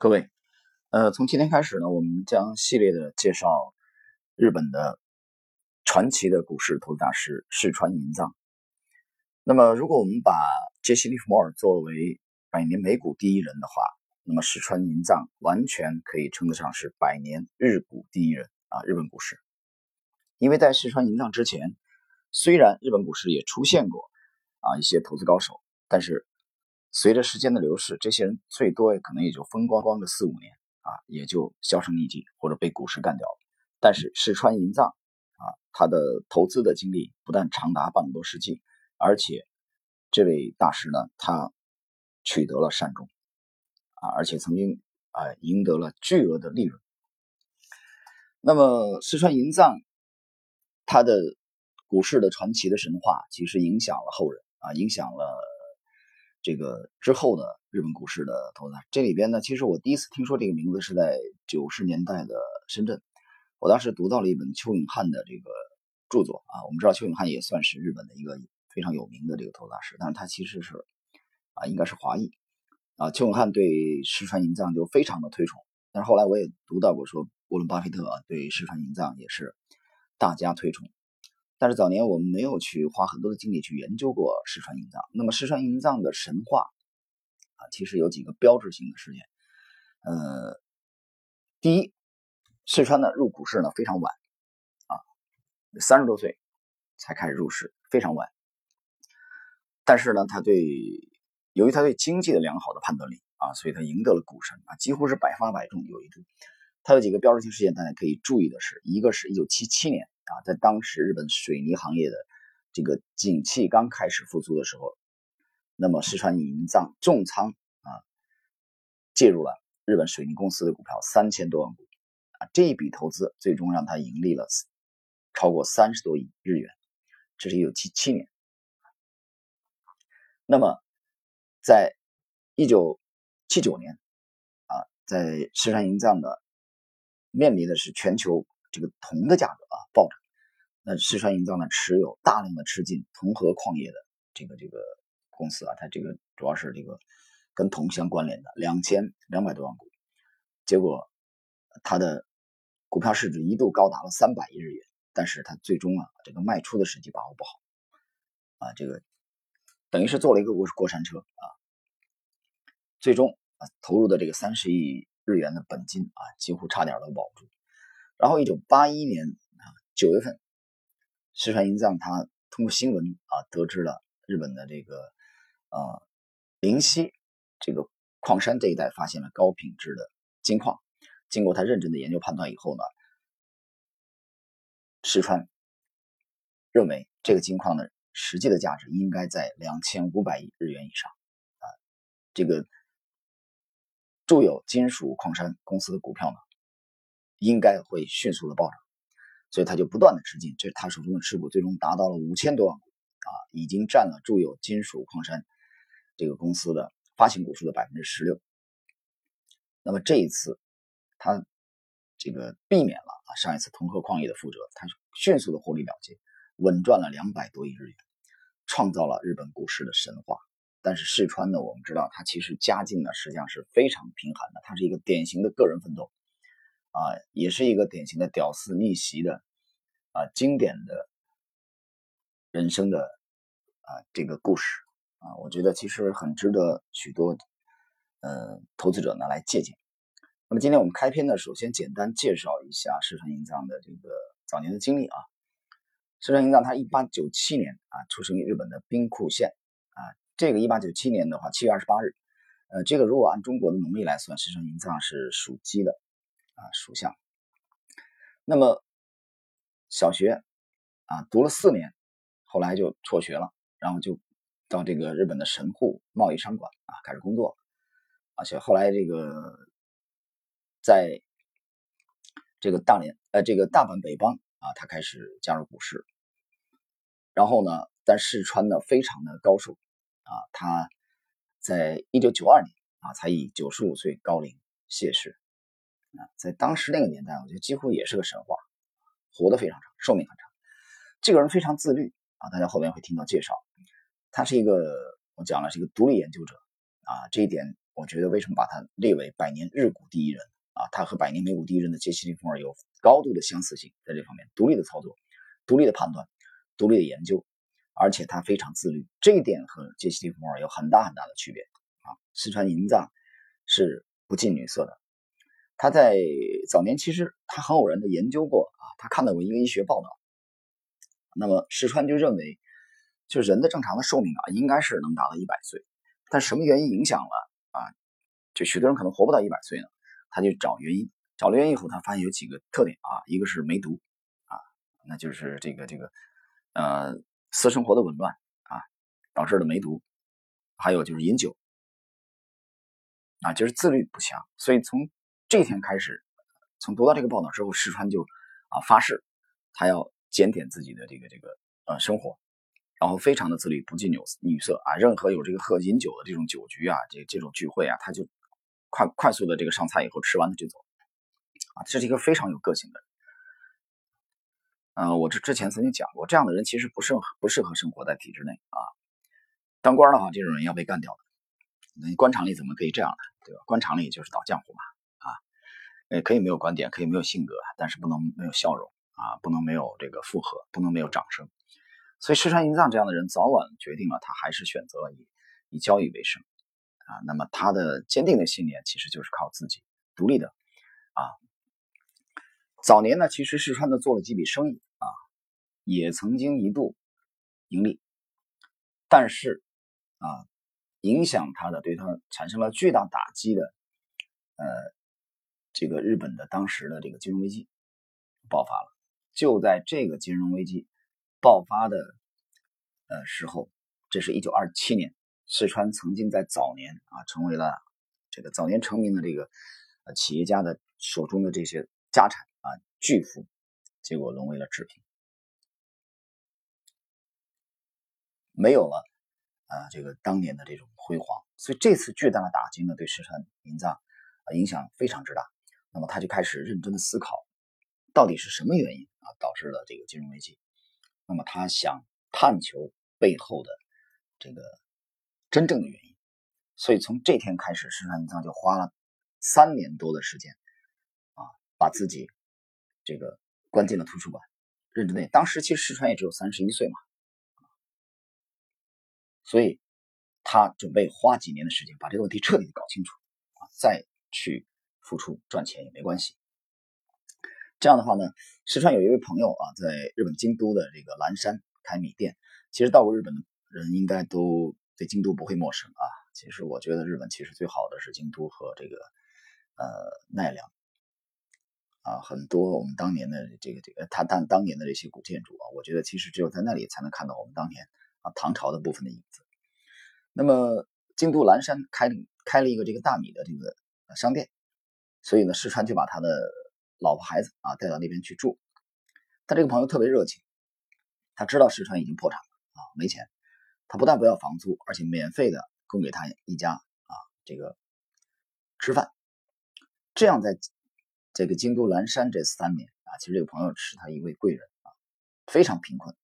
各位，呃，从今天开始呢，我们将系列的介绍日本的传奇的股市投资大师世川银藏。那么，如果我们把杰西·利弗莫尔作为百年美股第一人的话，那么世川银藏完全可以称得上是百年日股第一人啊！日本股市，因为在世川银藏之前，虽然日本股市也出现过啊一些投资高手，但是。随着时间的流逝，这些人最多也可能也就风光光个四五年啊，也就销声匿迹或者被股市干掉了。但是石川银藏啊，他的投资的经历不但长达半个多世纪，而且这位大师呢，他取得了善终啊，而且曾经啊赢得了巨额的利润。那么石川银藏他的股市的传奇的神话，其实影响了后人啊，影响了。这个之后的日本股市的投资，这里边呢，其实我第一次听说这个名字是在九十年代的深圳，我当时读到了一本邱永汉的这个著作啊，我们知道邱永汉也算是日本的一个非常有名的这个投资大师，但是他其实是啊，应该是华裔啊。邱永汉对石川银藏就非常的推崇，但是后来我也读到过说，沃伦巴菲特啊对石川银藏也是大加推崇。但是早年我们没有去花很多的精力去研究过石川银藏。那么石川银藏的神话啊，其实有几个标志性的事件。呃，第一，石川呢入股市呢非常晚啊，三十多岁才开始入市，非常晚。但是呢，他对由于他对经济的良好的判断力啊，所以他赢得了股神啊，几乎是百发百中有一注。他有几个标志性事件，大家可以注意的是，一个是一九七七年。啊，在当时日本水泥行业的这个景气刚开始复苏的时候，那么石川银藏重仓啊，介入了日本水泥公司的股票三千多万股啊，这一笔投资最终让他盈利了超过三十多亿日元，这是一九七七年。那么，在一九七九年啊，在石川银藏的面临的是全球。这个铜的价格啊暴涨，那四川银藏呢持有大量的吃进铜和矿业的这个这个公司啊，它这个主要是这个跟铜相关联的两千两百多万股，结果它的股票市值一度高达了三百亿日元，但是它最终啊这个卖出的时机把握不好。啊，这个等于是做了一个过过山车啊，最终啊投入的这个三十亿日元的本金啊几乎差点都保不住。然后，一九八一年啊九月份，石川银藏他通过新闻啊得知了日本的这个呃灵溪这个矿山这一带发现了高品质的金矿。经过他认真的研究判断以后呢，石川认为这个金矿的实际的价值应该在两千五百亿日元以上啊。这个住有金属矿山公司的股票呢？应该会迅速的暴涨，所以他就不断的吃进，这是他手中的持股最终达到了五千多万股啊，已经占了住友金属矿山这个公司的发行股数的百分之十六。那么这一次，他这个避免了啊上一次铜和矿业的覆辙，他迅速的获利了结，稳赚了两百多亿日元，创造了日本股市的神话。但是世川呢，我们知道他其实家境呢实际上是非常贫寒的，他是一个典型的个人奋斗。啊，也是一个典型的屌丝逆袭的啊，经典的人生的啊这个故事啊，我觉得其实很值得许多呃投资者呢来借鉴。那么今天我们开篇呢，首先简单介绍一下石川银藏的这个早年的经历啊。石川银藏他一八九七年啊出生于日本的兵库县啊，这个一八九七年的话，七月二十八日，呃，这个如果按中国的农历来算，石川银藏是属鸡的。啊，属相。那么小学啊读了四年，后来就辍学了，然后就到这个日本的神户贸易商馆啊开始工作，而且后来这个在这个大连呃这个大阪北邦啊，他开始加入股市。然后呢，在四川呢非常的高寿啊，他在一九九二年啊才以九十五岁高龄谢世。啊，在当时那个年代，我觉得几乎也是个神话，活得非常长，寿命很长。这个人非常自律啊，大家后面会听到介绍。他是一个，我讲了是一个独立研究者啊，这一点我觉得为什么把他列为百年日股第一人啊？他和百年美股第一人的杰西·利弗尔有高度的相似性，在这方面独立的操作、独立的判断、独立的研究，而且他非常自律，这一点和杰西·利弗尔有很大很大的区别啊。四川银藏是不近女色的，他在早年其实他很偶然的研究过啊，他看到过一个医学报道，那么石川就认为，就人的正常的寿命啊，应该是能达到一百岁，但什么原因影响了？啊，就许多人可能活不到一百岁呢，他就找原因，找了原因以后，他发现有几个特点啊，一个是梅毒啊，那就是这个这个呃私生活的紊乱啊导致的梅毒，还有就是饮酒。啊，就是自律不强，所以从这天开始，从读到这个报道之后，石川就啊发誓，他要检点自己的这个这个呃生活。然后非常的自律，不近女女色啊，任何有这个喝饮酒的这种酒局啊，这这种聚会啊，他就快快速的这个上菜以后吃完他就走，啊，这是一个非常有个性的人。嗯，我这之前曾经讲过，这样的人其实不适合不适合生活在体制内啊。当官的话，这种人要被干掉的。那官场里怎么可以这样呢？对吧？官场里就是倒浆糊嘛，呃，可以没有观点，可以没有性格，但是不能没有笑容啊，不能没有这个附和，不能没有掌声。所以，石川银藏这样的人早晚决定了，他还是选择以以交易为生啊。那么，他的坚定的信念其实就是靠自己独立的啊。早年呢，其实石川呢做了几笔生意啊，也曾经一度盈利，但是啊，影响他的对他产生了巨大打击的呃，这个日本的当时的这个金融危机爆发了。就在这个金融危机。爆发的呃时候，这是一九二七年，四川曾经在早年啊成为了这个早年成名的这个呃企业家的手中的这些家产啊巨富，结果沦为了纸贫，没有了啊这个当年的这种辉煌，所以这次巨大的打击呢，对四川银藏啊影响非常之大。那么他就开始认真的思考，到底是什么原因啊导致了这个金融危机。那么他想探求背后的这个真正的原因，所以从这天开始，石川银藏就花了三年多的时间啊，把自己这个关进了图书馆，认真的。当时其实石川也只有三十一岁嘛，所以他准备花几年的时间把这个问题彻底搞清楚啊，再去付出赚钱也没关系。这样的话呢，石川有一位朋友啊，在日本京都的这个岚山开米店。其实到过日本的人应该都对京都不会陌生啊。其实我觉得日本其实最好的是京都和这个呃奈良啊，很多我们当年的这个这个他当当年的这些古建筑啊，我觉得其实只有在那里才能看到我们当年啊唐朝的部分的影子。那么京都岚山开开了一个这个大米的这个商店，所以呢，石川就把他的。老婆孩子啊，带到那边去住。他这个朋友特别热情，他知道石川已经破产了啊，没钱。他不但不要房租，而且免费的供给他一家啊这个吃饭。这样在这个京都岚山这三年啊，其实这个朋友是他一位贵人啊，非常贫困。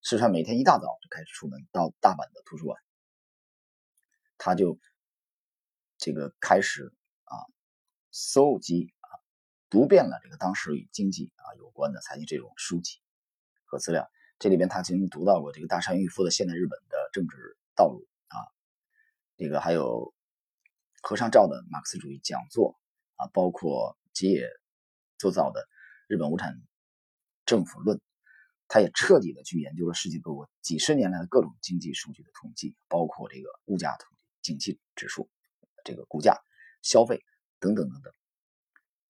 石川每天一大早就开始出门到大阪的图书馆，他就这个开始搜集啊。读遍了这个当时与经济啊有关的财经这种书籍和资料，这里边他曾经读到过这个大山裕夫的《现代日本的政治道路》啊，这个还有和尚照的马克思主义讲座啊，包括吉野做造的《日本无产政府论》，他也彻底的去研究了世界各国几十年来的各种经济数据的统计，包括这个物价统计、景气指数、这个股价、消费等等等等。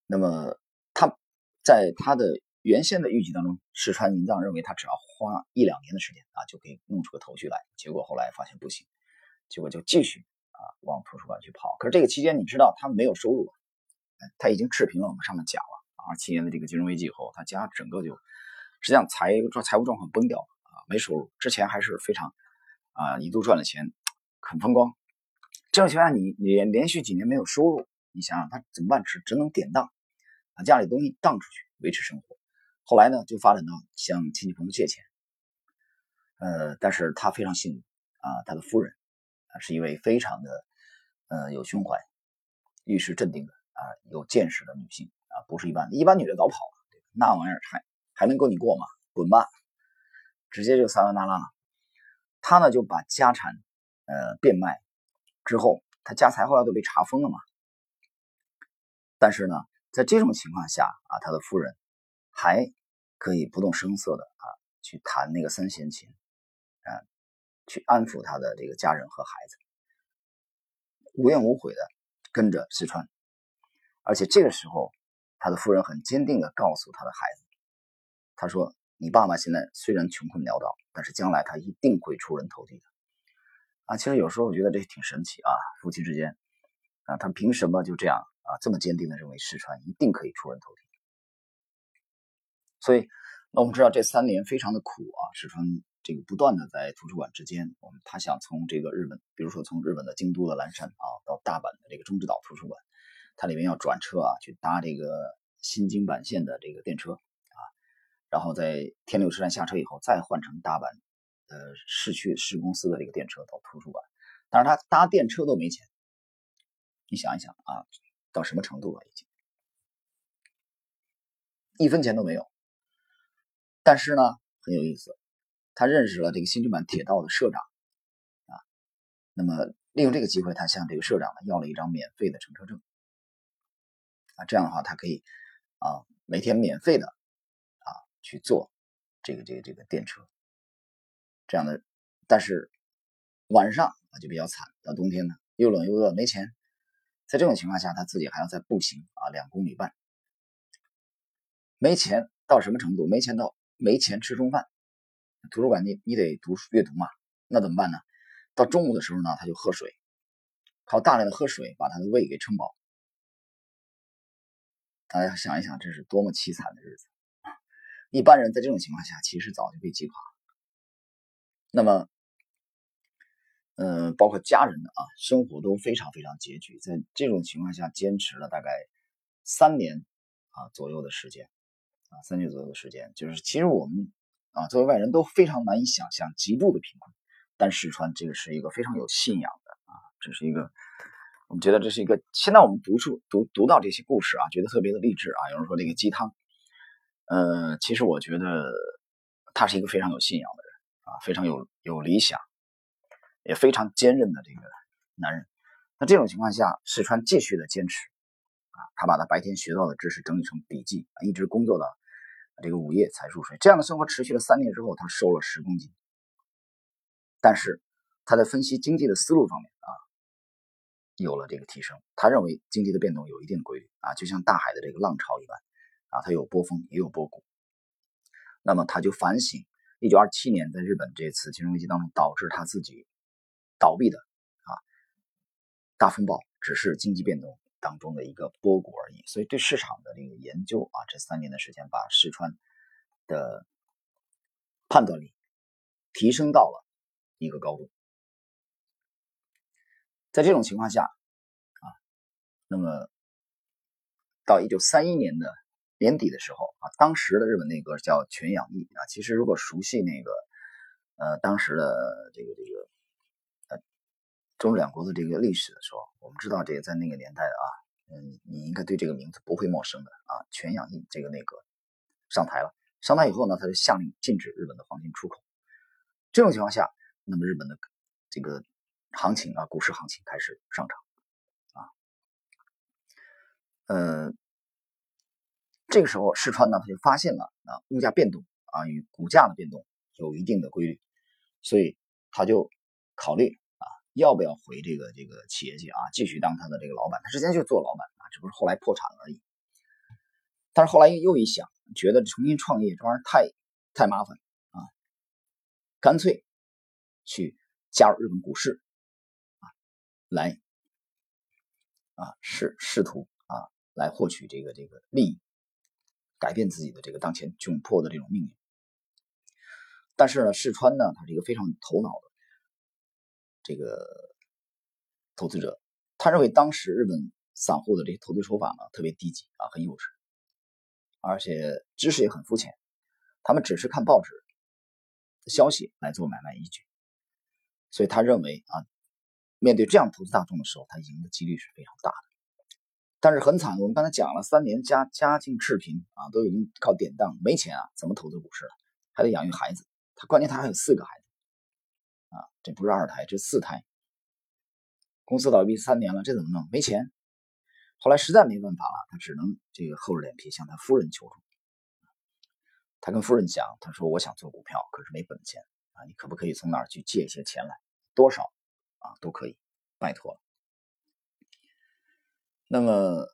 那么他在他的原先的预计当中，石川银藏认为他只要花一两年的时间啊，就可以弄出个头绪来。结果后来发现不行，结果就继续啊往图书馆去跑。可是这个期间，你知道他没有收入，他已经赤贫了。我们上面讲了啊，七年的这个金融危机以后，他家整个就实际上财财务状况崩掉啊，没收入。之前还是非常啊一度赚了钱，很风光。这种情况下，你连连续几年没有收入，你想想他怎么办？只只能典当。把家里东西当出去维持生活，后来呢就发展到向亲戚朋友借钱，呃，但是他非常幸运啊，他的夫人啊是一位非常的呃有胸怀遇事镇定的啊，有见识的女性啊，不是一般一般女的早跑了，那玩意儿还还能够你过吗？滚吧，直接就撒完大拉了。他呢就把家产呃变卖之后，他家财后来都被查封了嘛。但是呢，在这种情况下啊，他的夫人还可以不动声色的啊去弹那个三弦琴，啊，去安抚他的这个家人和孩子，无怨无悔的跟着四川。而且这个时候，他的夫人很坚定的告诉他的孩子，他说：“你爸爸现在虽然穷困潦倒，但是将来他一定会出人头地的。”啊，其实有时候我觉得这挺神奇啊，夫妻之间啊，他凭什么就这样？啊，这么坚定的认为石川一定可以出人头地，所以那我们知道这三年非常的苦啊，世川这个不断的在图书馆之间，我们他想从这个日本，比如说从日本的京都的岚山啊，到大阪的这个中之岛图书馆，它里面要转车啊，去搭这个新京阪线的这个电车啊，然后在天六车站下车以后，再换乘大阪呃市区市公司的这个电车到图书馆，但是他搭电车都没钱，你想一想啊。到什么程度了？已经一分钱都没有。但是呢，很有意思，他认识了这个新京版铁道的社长啊。那么利用这个机会，他向这个社长呢要了一张免费的乘车证啊。这样的话，他可以啊每天免费的啊去坐这个这个这个电车。这样的，但是晚上啊就比较惨，到冬天呢又冷又饿，没钱。在这种情况下，他自己还要再步行啊两公里半，没钱到什么程度？没钱到没钱吃中饭。图书馆你你得读书阅读嘛，那怎么办呢？到中午的时候呢，他就喝水，靠大量的喝水把他的胃给撑饱。大家想一想，这是多么凄惨的日子！一般人在这种情况下，其实早就被击垮了。那么。嗯，包括家人的啊，生活都非常非常拮据，在这种情况下坚持了大概三年啊左右的时间啊，三年左右的时间，就是其实我们啊作为外人都非常难以想象极度的贫困，但四川这个是一个非常有信仰的啊，这是一个我们觉得这是一个现在我们读书读读到这些故事啊，觉得特别的励志啊。有人说这个鸡汤，呃，其实我觉得他是一个非常有信仰的人啊，非常有有理想。也非常坚韧的这个男人，那这种情况下，四川继续的坚持啊，他把他白天学到的知识整理成笔记，一直工作到这个午夜才入睡。这样的生活持续了三年之后，他瘦了十公斤。但是他在分析经济的思路方面啊，有了这个提升。他认为经济的变动有一定的规律啊，就像大海的这个浪潮一般啊，它有波峰也有波谷。那么他就反省，一九二七年在日本这次金融危机当中导致他自己。倒闭的啊，大风暴只是经济变动当中的一个波谷而已。所以对市场的这个研究啊，这三年的时间把四川的判断力提升到了一个高度。在这种情况下啊，那么到一九三一年的年底的时候啊，当时的日本内阁叫全养义啊。其实如果熟悉那个呃当时的这个这个。中日两国的这个历史的时候，我们知道这个在那个年代啊，嗯，你应该对这个名字不会陌生的啊。全养印这个内阁上台了，上台以后呢，他就下令禁止日本的黄金出口。这种情况下，那么日本的这个行情啊，股市行情开始上涨啊。呃，这个时候世川呢，他就发现了啊，物价变动啊与股价的变动有一定的规律，所以他就考虑。要不要回这个这个企业界啊？继续当他的这个老板？他之前就做老板啊，只不过后来破产了而已。但是后来又一想，觉得重新创业这玩意儿太太麻烦啊，干脆去加入日本股市啊，来啊试试图啊来获取这个这个利益，改变自己的这个当前窘迫的这种命运。但是呢，世川呢，他是一个非常有头脑的。这个投资者，他认为当时日本散户的这些投资手法呢，特别低级啊，很幼稚，而且知识也很肤浅，他们只是看报纸消息来做买卖依据，所以他认为啊，面对这样投资大众的时候，他赢的几率是非常大的。但是很惨，我们刚才讲了，三年家家境赤贫啊，都已经靠典当，没钱啊，怎么投资股市了？还得养育孩子，他关键他还有四个孩子啊，这不是二胎，这四胎。公司倒闭三年了，这怎么弄？没钱。后来实在没办法了，他只能这个厚着脸皮向他夫人求助。他跟夫人讲，他说：“我想做股票，可是没本钱啊，你可不可以从哪儿去借一些钱来？多少啊都可以，拜托了。”那么，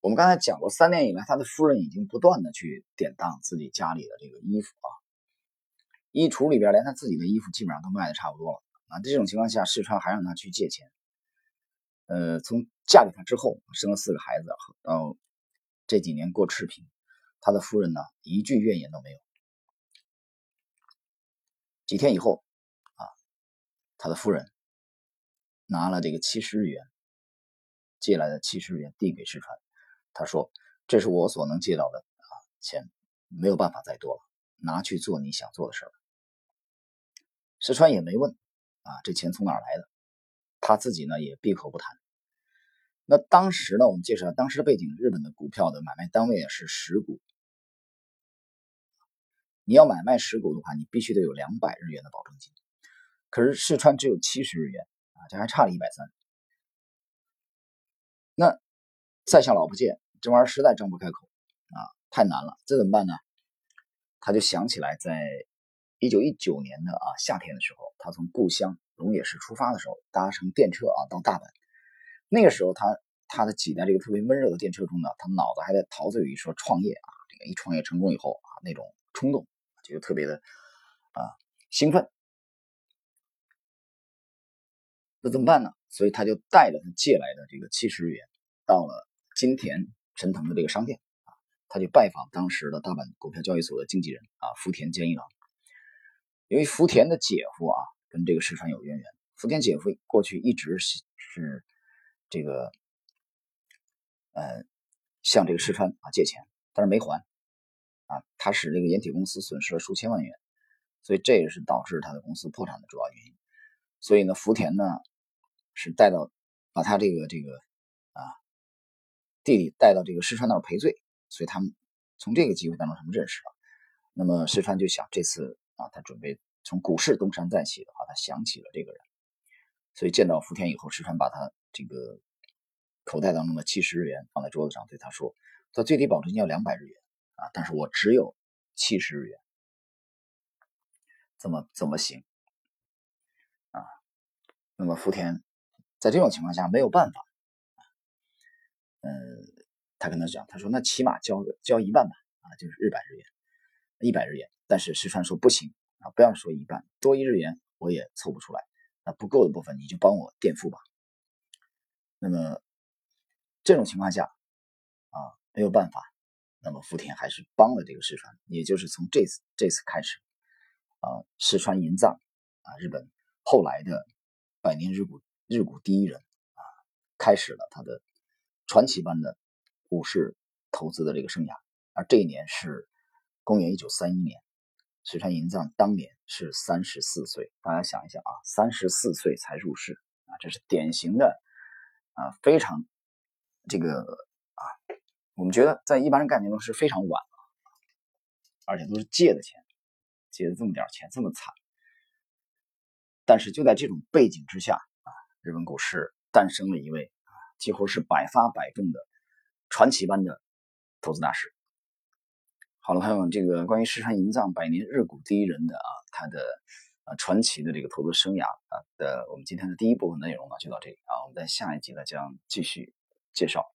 我们刚才讲过，三年以来，他的夫人已经不断的去典当自己家里的这个衣服啊，衣橱里边连他自己的衣服基本上都卖的差不多了啊。这种情况下，世川还让他去借钱。呃，从嫁给他之后，生了四个孩子，到这几年过赤贫，他的夫人呢一句怨言都没有。几天以后啊，他的夫人拿了这个七十日元。借来的七十日元递给世川，他说：“这是我所能借到的啊钱，没有办法再多了，拿去做你想做的事儿。”石川也没问啊，这钱从哪儿来的？他自己呢也闭口不谈。那当时呢，我们介绍当时的背景，日本的股票的买卖单位啊是十股，你要买卖十股的话，你必须得有两百日元的保证金。可是石川只有七十日元啊，这还差了一百三。那再向老婆借这玩意儿实在张不开口啊，太难了，这怎么办呢？他就想起来，在一九一九年的啊夏天的时候，他从故乡龙野市出发的时候，搭乘电车啊到大阪。那个时候，他他的挤在这个特别闷热的电车中呢，他脑子还在陶醉于说创业啊，这个一创业成功以后啊那种冲动，就特别的啊兴奋。那怎么办呢？所以他就带着他借来的这个七十日元，到了金田陈腾的这个商店啊，他就拜访当时的大阪股票交易所的经纪人啊福田健一郎。由于福田的姐夫啊跟这个石川有渊源，福田姐夫过去一直是是这个呃向这个石川啊借钱，但是没还啊，他使这个岩体公司损失了数千万元，所以这也是导致他的公司破产的主要原因。所以呢，福田呢。是带到，把他这个这个啊弟弟带到这个石川那儿赔罪，所以他们从这个机会当中他们认识了。那么石川就想，这次啊他准备从股市东山再起的话，他想起了这个人，所以见到福田以后，石川把他这个口袋当中的七十日元放在桌子上，对他说：“他最低保证金要两百日元啊，但是我只有七十日元，怎么怎么行啊？”那么福田。在这种情况下没有办法，嗯，他跟他讲，他说那起码交个交一万吧，啊，就是日百日元，一百日元。但是石川说不行啊，不要说一半，多一日元我也凑不出来，那不够的部分你就帮我垫付吧。那么这种情况下啊没有办法，那么福田还是帮了这个石川，也就是从这次这次开始啊，石川银藏啊，日本后来的百年日股。日股第一人啊，开始了他的传奇般的股市投资的这个生涯。而这一年是公元一九三一年，石川银藏当年是三十四岁。大家想一想啊，三十四岁才入市啊，这是典型的啊，非常这个啊，我们觉得在一般人概念中是非常晚了，而且都是借的钱，借的这么点钱，这么惨。但是就在这种背景之下啊。日本股市诞生了一位啊，几乎是百发百中的传奇般的投资大师。好了，朋友们，这个关于石川银藏百年日股第一人的啊，他的啊传奇的这个投资生涯啊的，我们今天的第一部分内容呢就到这里啊，我们在下一集呢将继续介绍。